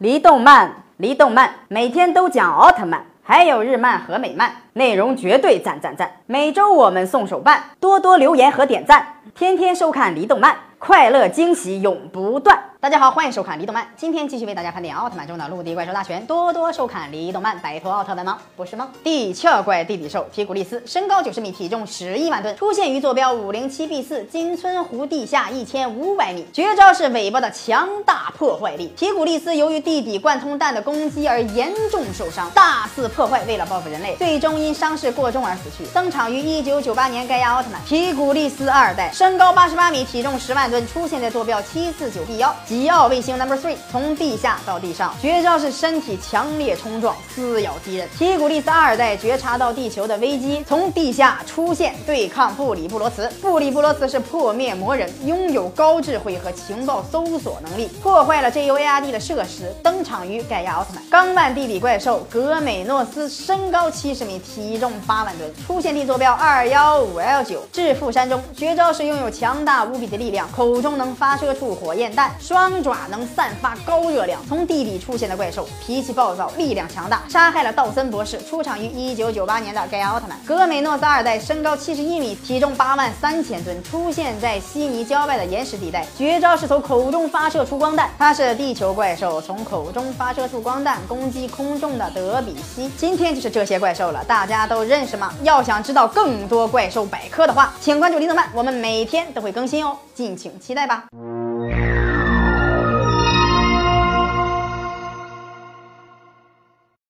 离动漫，离动漫，每天都讲奥特曼，还有日漫和美漫，内容绝对赞赞赞。每周我们送手办，多多留言和点赞，天天收看离动漫，快乐惊喜永不断。大家好，欢迎收看《离动漫》。今天继续为大家盘点奥特曼中的陆地怪兽大全，多多收看《离动漫》，摆脱奥特曼吗？不是吗？地壳怪地底兽提古利斯，身高九十米，体重十一万吨，出现于坐标五零七 B 四金村湖地下一千五百米。绝招是尾巴的强大破坏力。提古利斯由于地底贯通弹的攻击而严重受伤，大肆破坏，为了报复人类，最终因伤势过重而死去。登场于一九九八年盖亚奥特曼提古利斯二代，身高八十八米，体重十万吨，出现在坐标七四九 B 幺。吉奥卫星 Number Three 从地下到地上，绝招是身体强烈冲撞，撕咬敌人。提古利斯二代觉察到地球的危机，从地下出现对抗布里布罗茨。布里布罗茨是破灭魔人，拥有高智慧和情报搜索能力，破坏了 JUARD 的设施，登场于盖亚奥特曼。钢腕地底怪兽格美诺斯，身高七十米，体重八万吨，出现地坐标二幺五 L 九。致富山中，绝招是拥有强大无比的力量，口中能发射出火焰弹，双钢爪能散发高热量。从地底出现的怪兽，脾气暴躁，力量强大，杀害了道森博士。出场于一九九八年的盖亚奥特曼。格美诺斯二代，身高七十一米，体重八万三千吨，出现在悉尼郊外的岩石地带。绝招是从口中发射出光弹，它是地球怪兽，从口中发射出光弹攻击空中的德比西。今天就是这些怪兽了，大家都认识吗？要想知道更多怪兽百科的话，请关注李动漫，我们每天都会更新哦，敬请期待吧。